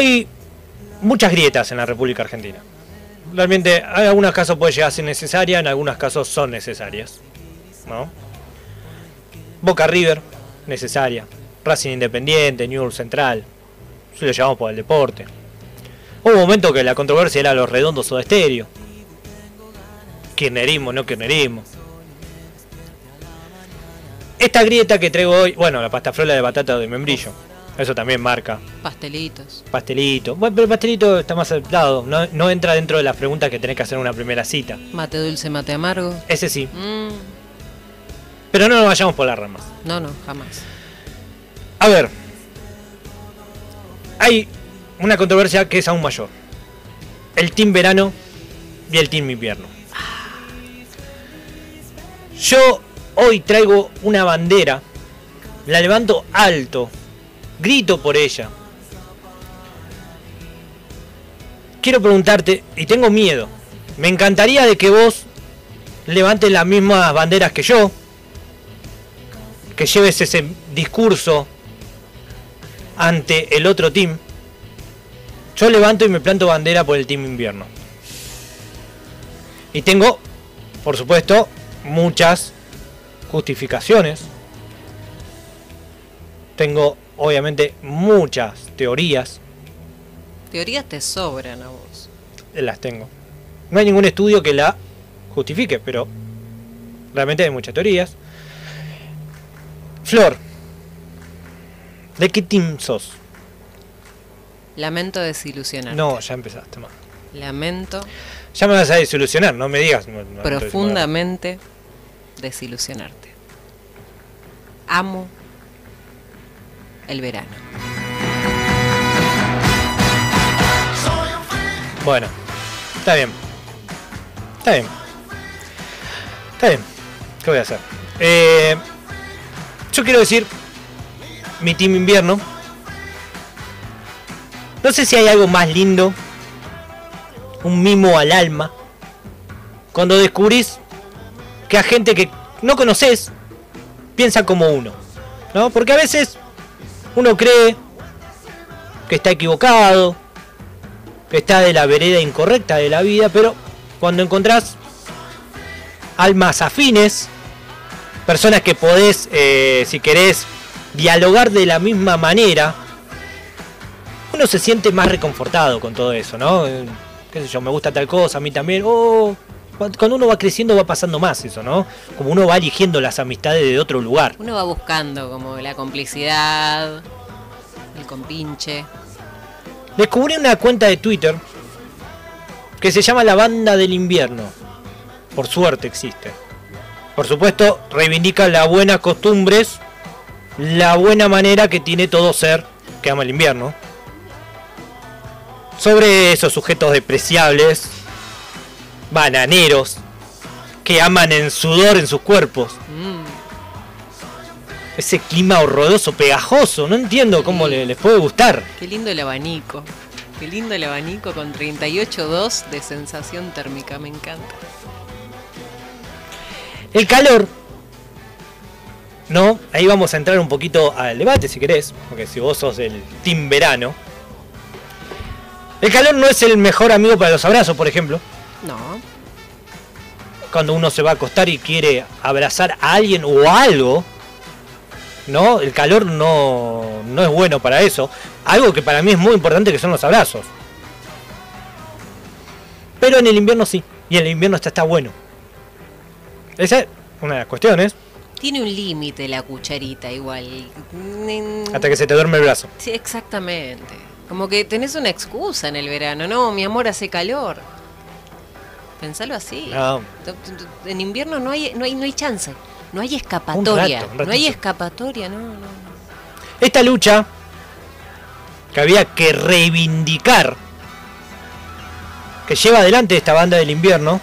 hay muchas grietas en la República Argentina. Realmente, en algunos casos puede llegar a ser necesaria, en algunos casos son necesarias. ¿no? Boca River, necesaria. Racing Independiente, Newell's Central. Si lo llamamos por el deporte. Hubo un momento que la controversia era los redondos o de estéreo. Kirnerismo, no kirnerismo. Esta grieta que traigo hoy, bueno, la pasta frola de batata de membrillo. Eso también marca. Pastelitos. Pastelito. Bueno, pero el pastelito está más aceptado. No, no entra dentro de las preguntas que tenés que hacer en una primera cita. Mate dulce, mate amargo. Ese sí. Mm, Pero no nos vayamos por las ramas. no, no, jamás. A ver. Hay una controversia que es aún mayor. El team verano y el team invierno. Yo hoy traigo una bandera. La levanto alto. Grito por ella. Quiero preguntarte, y tengo miedo. Me encantaría de que vos levantes las mismas banderas que yo. Que lleves ese discurso ante el otro team. Yo levanto y me planto bandera por el team invierno. Y tengo, por supuesto, muchas justificaciones. Tengo, obviamente, muchas teorías. Teorías te sobran a vos. Las tengo. No hay ningún estudio que la justifique, pero realmente hay muchas teorías. Flor, ¿de qué team sos? Lamento desilusionarte. No, ya empezaste mal. Lamento Ya me vas a desilusionar, no me digas. no- no- profundamente desilusionarte. Amo el verano. Bueno, está bien. Está bien. Está bien. ¿Qué voy a hacer? Eh, yo quiero decir, mi team invierno. No sé si hay algo más lindo, un mimo al alma, cuando descubrís que a gente que no conoces piensa como uno. ¿No? Porque a veces uno cree que está equivocado, que está de la vereda incorrecta de la vida, pero cuando encontrás almas afines, personas que podés, eh, si querés, dialogar de la misma manera, uno se siente más reconfortado con todo eso, ¿no? Eh, qué sé yo, me gusta tal cosa, a mí también, oh, cuando uno va creciendo va pasando más eso, ¿no? Como uno va eligiendo las amistades de otro lugar. Uno va buscando como la complicidad, el compinche. Descubrí una cuenta de Twitter que se llama La Banda del Invierno. Por suerte existe. Por supuesto, reivindica las buenas costumbres, la buena manera que tiene todo ser que ama el invierno. Sobre esos sujetos despreciables, bananeros, que aman en sudor en sus cuerpos. Mm, Ese clima horroroso, pegajoso, no entiendo cómo le- les puede gustar. qué lindo el abanico. Qué lindo el abanico con 38.2 de sensación térmica, me encanta. El calor. No, ahí vamos a entrar un poquito al debate si querés, porque si vos sos del team verano. El calor no es el mejor amigo para los abrazos, por ejemplo. No, Cuando uno se va a acostar y quiere abrazar a alguien o algo. No, el calor no, no es bueno para eso. Algo que para mí es muy importante que son los abrazos. Pero en el invierno sí. Y en el invierno está, está bueno. Esa es una de las cuestiones. tiene un límite la cucharita igual. Mm, Hasta que se te duerme el brazo. Sí, exactamente. Como que tenés una excusa en el verano. No, mi amor hace calor. Pensalo así. No. En invierno no hay, no hay, no hay chance. No hay escapatoria. rato, un no hay escapatoria, no. no. Esta lucha que había que reivindicar, que lleva adelante esta banda del invierno,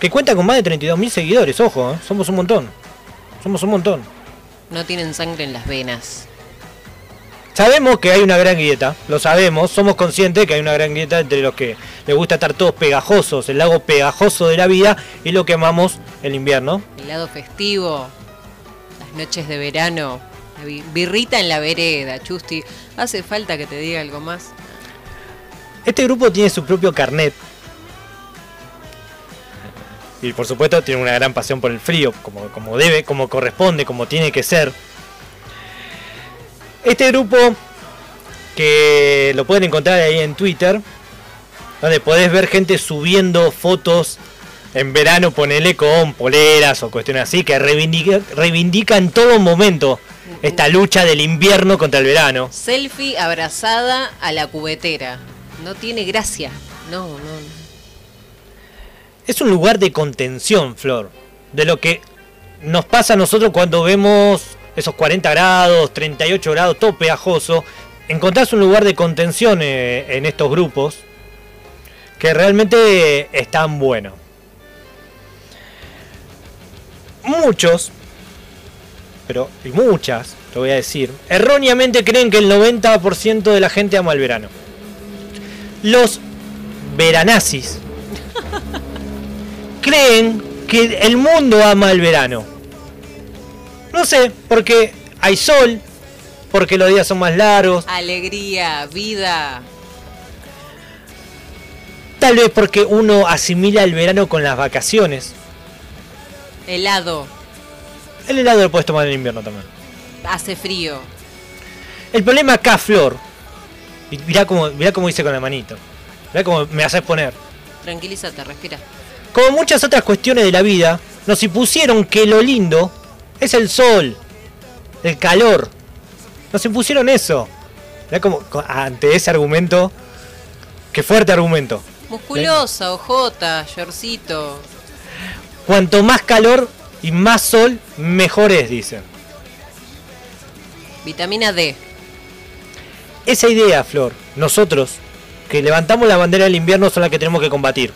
que cuenta con más de 32.000 seguidores, ojo, ¿eh? somos un montón. Somos un montón. No tienen sangre en las venas. Sabemos que hay una gran grieta, lo sabemos, somos conscientes que hay una gran grieta entre los que les gusta estar todos pegajosos, el lago pegajoso de la vida y lo que amamos el invierno. El lado festivo, las noches de verano, La bi- birrita en la vereda, Chusti. ¿Hace falta que te diga algo más? Este grupo tiene su propio carnet. Y por supuesto tiene una gran pasión por el frío, como, como debe, como corresponde, como tiene que ser. Este grupo, que lo pueden encontrar ahí en Twitter, donde podés ver gente subiendo fotos en verano, ponele con poleras o cuestiones así, que reivindica, reivindica en todo momento esta lucha del invierno contra el verano. Selfie abrazada a la cubetera. No tiene gracia. No, no. no. Es un lugar de contención, Flor. De lo que nos pasa a nosotros cuando vemos esos 40 grados, 38 grados, todo pegajoso. Encontrás un lugar de contención eh, en estos grupos que realmente están buenos. Muchos, pero y muchas, te voy a decir, erróneamente creen que el 90% de la gente ama el verano. Los veranazis creen que el mundo ama el verano. No sé, porque hay sol, porque los días son más largos, Alegría, vida. tal vez porque uno asimila el verano con las vacaciones. Helado. El helado lo puedes tomar en invierno también. Hace frío. El problema acá, Flor, mirá cómo, mirá cómo hice con la manito, mirá cómo me haces poner. Tranquilízate, respira. Como muchas otras cuestiones de la vida, nos impusieron que lo lindo es el sol, el calor. Nos impusieron eso. Como co- ante ese argumento, qué fuerte argumento. Musculosa, ojota, yorcito. Cuanto más calor y más sol, mejor es, dicen. Vitamina D. Esa idea, Flor, nosotros, que levantamos la bandera del invierno, son las que tenemos que combatir.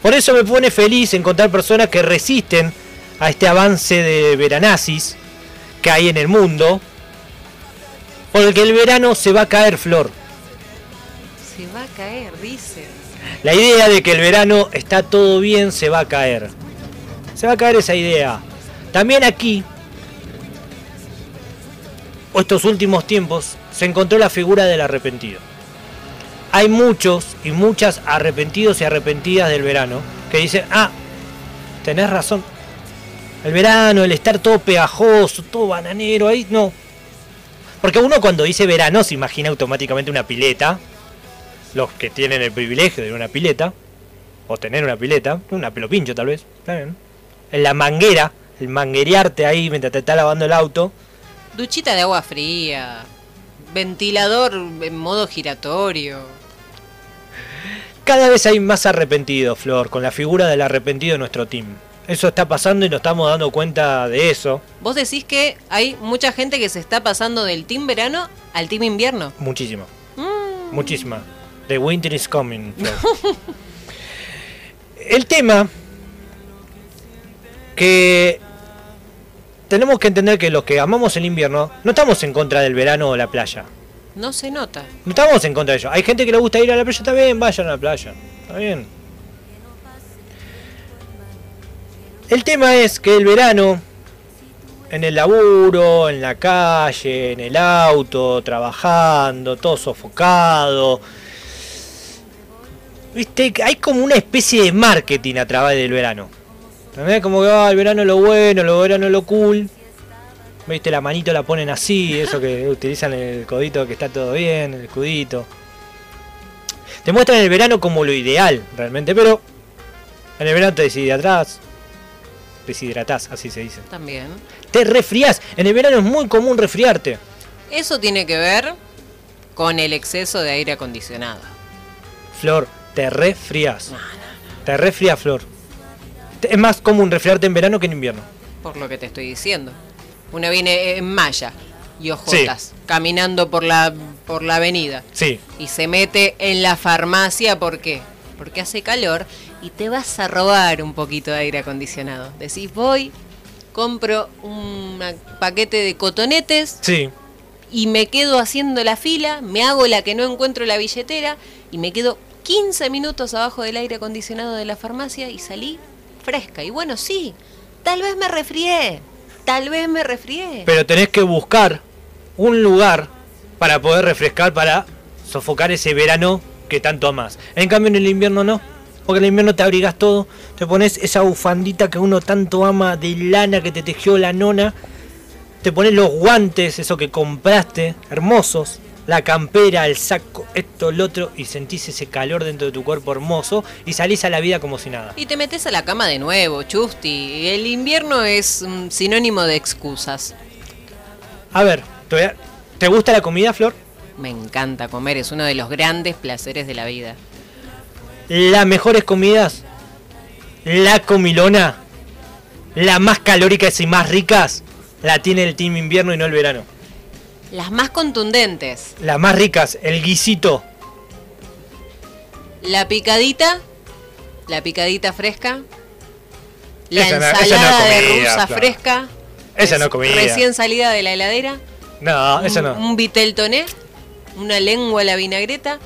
Por eso me pone feliz encontrar personas que resisten a este avance de veranazis que hay en el mundo. Porque el verano se va a caer, Flor. Se va a caer, dice. La idea de que el verano está todo bien se va a caer. Se va a caer esa idea. También aquí, o estos últimos tiempos, se encontró la figura del arrepentido. Hay muchos y muchas arrepentidos y arrepentidas del verano que dicen, ah, tenés razón. El verano, el estar todo pegajoso, todo bananero, ahí no. Porque uno cuando dice verano se imagina automáticamente una pileta, los que tienen el privilegio de una pileta, o tener una pileta, una pelopincho tal vez. En la manguera, el manguerearte ahí mientras te está lavando el auto, Duchita de agua fría. Ventilador en modo giratorio. cada vez hay más arrepentidos, Flor, con la figura del arrepentido de nuestro team. Eso está pasando y nos estamos dando cuenta de eso Vos decís que hay mucha gente que se está pasando del team verano al team invierno. muchísimo, Mm, muchísima. The winter is coming. El tema que tenemos que entender que los que amamos el invierno no estamos en contra del verano o la playa. no se nota. No estamos en contra de ello. Hay gente que le gusta ir a la playa, está bien, vayan a la playa. Está bien. El tema es que el verano, en el laburo, en la calle, en el auto, trabajando, todo sofocado. Viste, hay como una especie de marketing a través del verano. ¿Entendés? Como que ah, el verano lo bueno, el verano lo cool. Viste, la manito la ponen así, eso que utilizan el codito que está todo bien, el escudito. Te muestran el verano como lo ideal, realmente, pero en el verano te deshidratás. Deshidratás, así se dice. También. Te resfriás. En el verano es muy común resfriarte. Eso tiene que ver con el exceso de aire acondicionado. Flor, te resfriás. Te resfriás, Flor. Es más común resfriarte en verano que en invierno. Por lo que te estoy diciendo. Una viene en malla y ojotas, caminando por la, por la avenida. Sí, Y se mete en la farmacia, ¿por qué? Porque hace calor y te vas a robar un poquito de aire acondicionado. Decís, voy, compro un paquete de cotonetes sí. y me quedo haciendo la fila, me hago la que no encuentro la billetera y me quedo 15 minutos abajo del aire acondicionado de la farmacia y salí fresca. Y bueno, sí, tal vez me resfrié, tal vez me resfrié. Pero tenés que buscar un lugar para poder refrescar, para sofocar ese verano que tanto amas. En cambio en el invierno no. Porque en el invierno te abrigas todo, te pones esa bufandita que uno tanto ama de lana que te tejió la nona, te pones los guantes, eso que compraste, hermosos, la campera, el saco, esto, lo otro, y sentís ese calor dentro de tu cuerpo hermoso y salís a la vida como si nada. Y te metes a la cama de nuevo, Chusti. El invierno es un sinónimo de excusas. A ver, ¿te gusta la comida, Flor? Me encanta comer, es uno de los grandes placeres de la vida. Las mejores comidas, la comilona, las más calóricas y más ricas, la tiene el team invierno y no el verano. Las más contundentes. Las más ricas, el guisito, La picadita, la picadita fresca. La Esa no- esa no es ensalada de comida, rusa fresca. Esa no comida. Recién salida de la heladera. No, un, no. Un vitel toné. Una lengua a la vinagreta.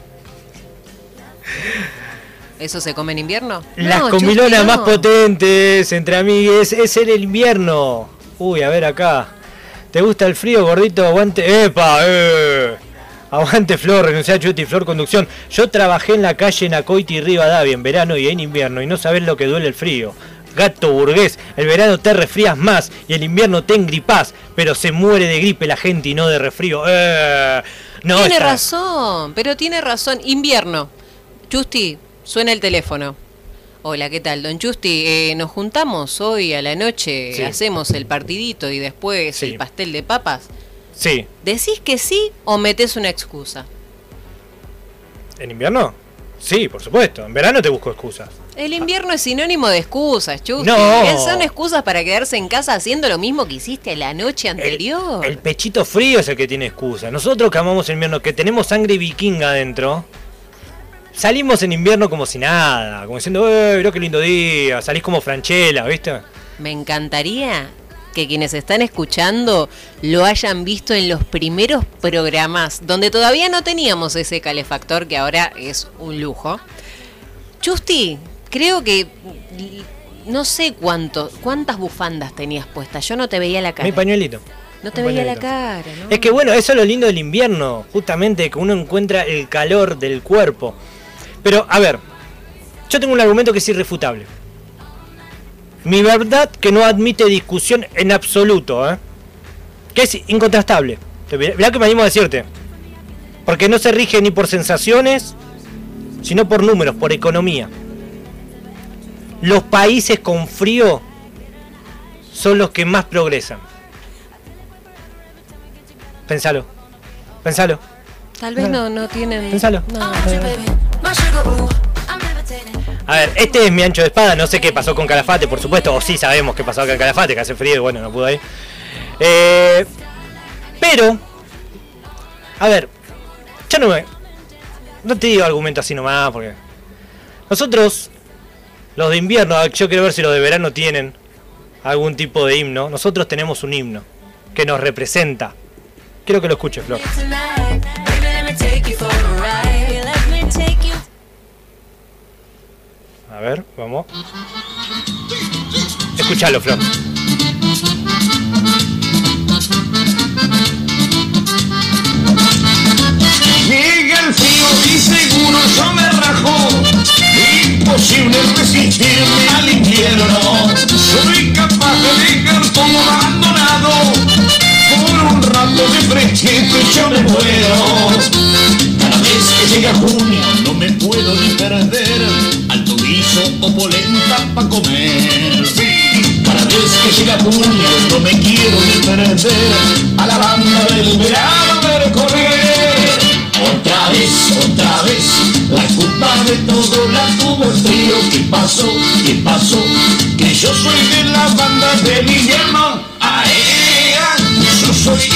¿Eso se come en invierno? Las No, comilonas más potentes entre amigues es el invierno. Uy, a ver acá. ¿Te gusta el frío, gordito? Aguante. ¡Epa! ¡Eh! Aguante Flor, renuncié a Chuti Flor Conducción. Yo trabajé en la calle Nacoiti y Rivadavia en verano y en invierno y no sabés lo que duele el frío. Gato burgués, el verano te resfrías más y el invierno te engripás, pero se muere de gripe la gente y no de resfrío. ¡Eh! No, tiene razón, pero tiene razón. Invierno. Chusti, suena el teléfono. Hola, ¿qué tal? Don Chusti, eh, nos juntamos hoy a la noche, Sí. hacemos el partidito y después Sí. el pastel de papas. Sí. ¿Decís que sí o metés una excusa? ¿En invierno? Sí, por supuesto. En verano te busco excusas. El invierno es sinónimo de excusas, Chusti. No. ¿Qué Son excusas para quedarse en casa haciendo lo mismo que hiciste la noche anterior. El pechito frío es el que tiene excusa. Nosotros que amamos el invierno, que tenemos sangre vikinga adentro, salimos en invierno como si nada, como diciendo, ¡eh, mirá qué lindo día! Salís como Franchella, ¿viste? Me encantaría que quienes están escuchando lo hayan visto en los primeros programas, donde todavía no teníamos ese calefactor que ahora es un lujo. Chusti, creo que no sé cuánto, cuántas bufandas tenías puestas. Yo no te veía la cara. Mi pañuelito. no te veía la cara, ¿no? Es que bueno, eso es lo lindo del invierno, justamente que uno encuentra el calor del cuerpo. Pero, a ver, yo tengo un argumento que es irrefutable. Mi verdad que no admite discusión en absoluto, ¿eh? Que es incontrastable. Mirá que me animo a decirte. Porque no se rige ni por sensaciones, sino por números, por economía. Los países con frío son los que más progresan. Pensalo. Pensalo. Tal vez no, no tienen. Pensalo. No. A ver, este es mi ancho de espada, no sé qué pasó con Calafate, por supuesto, o sí sabemos qué pasó con Calafate, que hace frío y bueno, no pudo ir. Eh, pero, a ver, yo no me... No te digo argumento así nomás, porque... Nosotros, los de invierno, a ver, yo quiero ver si los de verano tienen algún tipo de himno. Nosotros tenemos un himno que nos representa. Quiero que lo escuches, Flor. A ver, vamos. Escuchalo, Flor. Llega el frío y seguro yo me rajo. Imposible resistirme al invierno. Soy capaz de dejar todo abandonado. Por un rato de fresquete yo me muero. Cada vez que llega o polenta pa' comer. Sí, vez que llega junio no me quiero ni perder. A la banda del verano ver correr. Otra vez, otra vez, la culpa de todo la tuvo el frío. ¿Qué pasó? ¿Qué pasó? Que yo soy de la banda del invierno. ¡Aea! Yo soy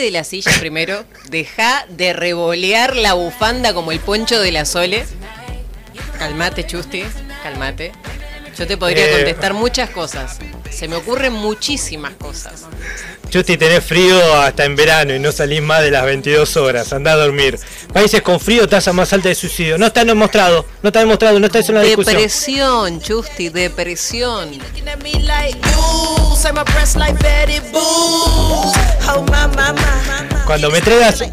de la silla primero, deja de revolear la bufanda como el poncho de la Sole. Calmate, Chusti, calmate. Yo te podría Eh. contestar muchas cosas. Se me ocurren muchísimas cosas. Chusti, tenés frío hasta en verano y no salís más de las 22 horas. Andá a dormir. Países con frío, tasa más alta de suicidio. No está demostrado, no está demostrado, no está eso en la discusión. Depresión, Chusti, depresión. Oh. Cuando me traigas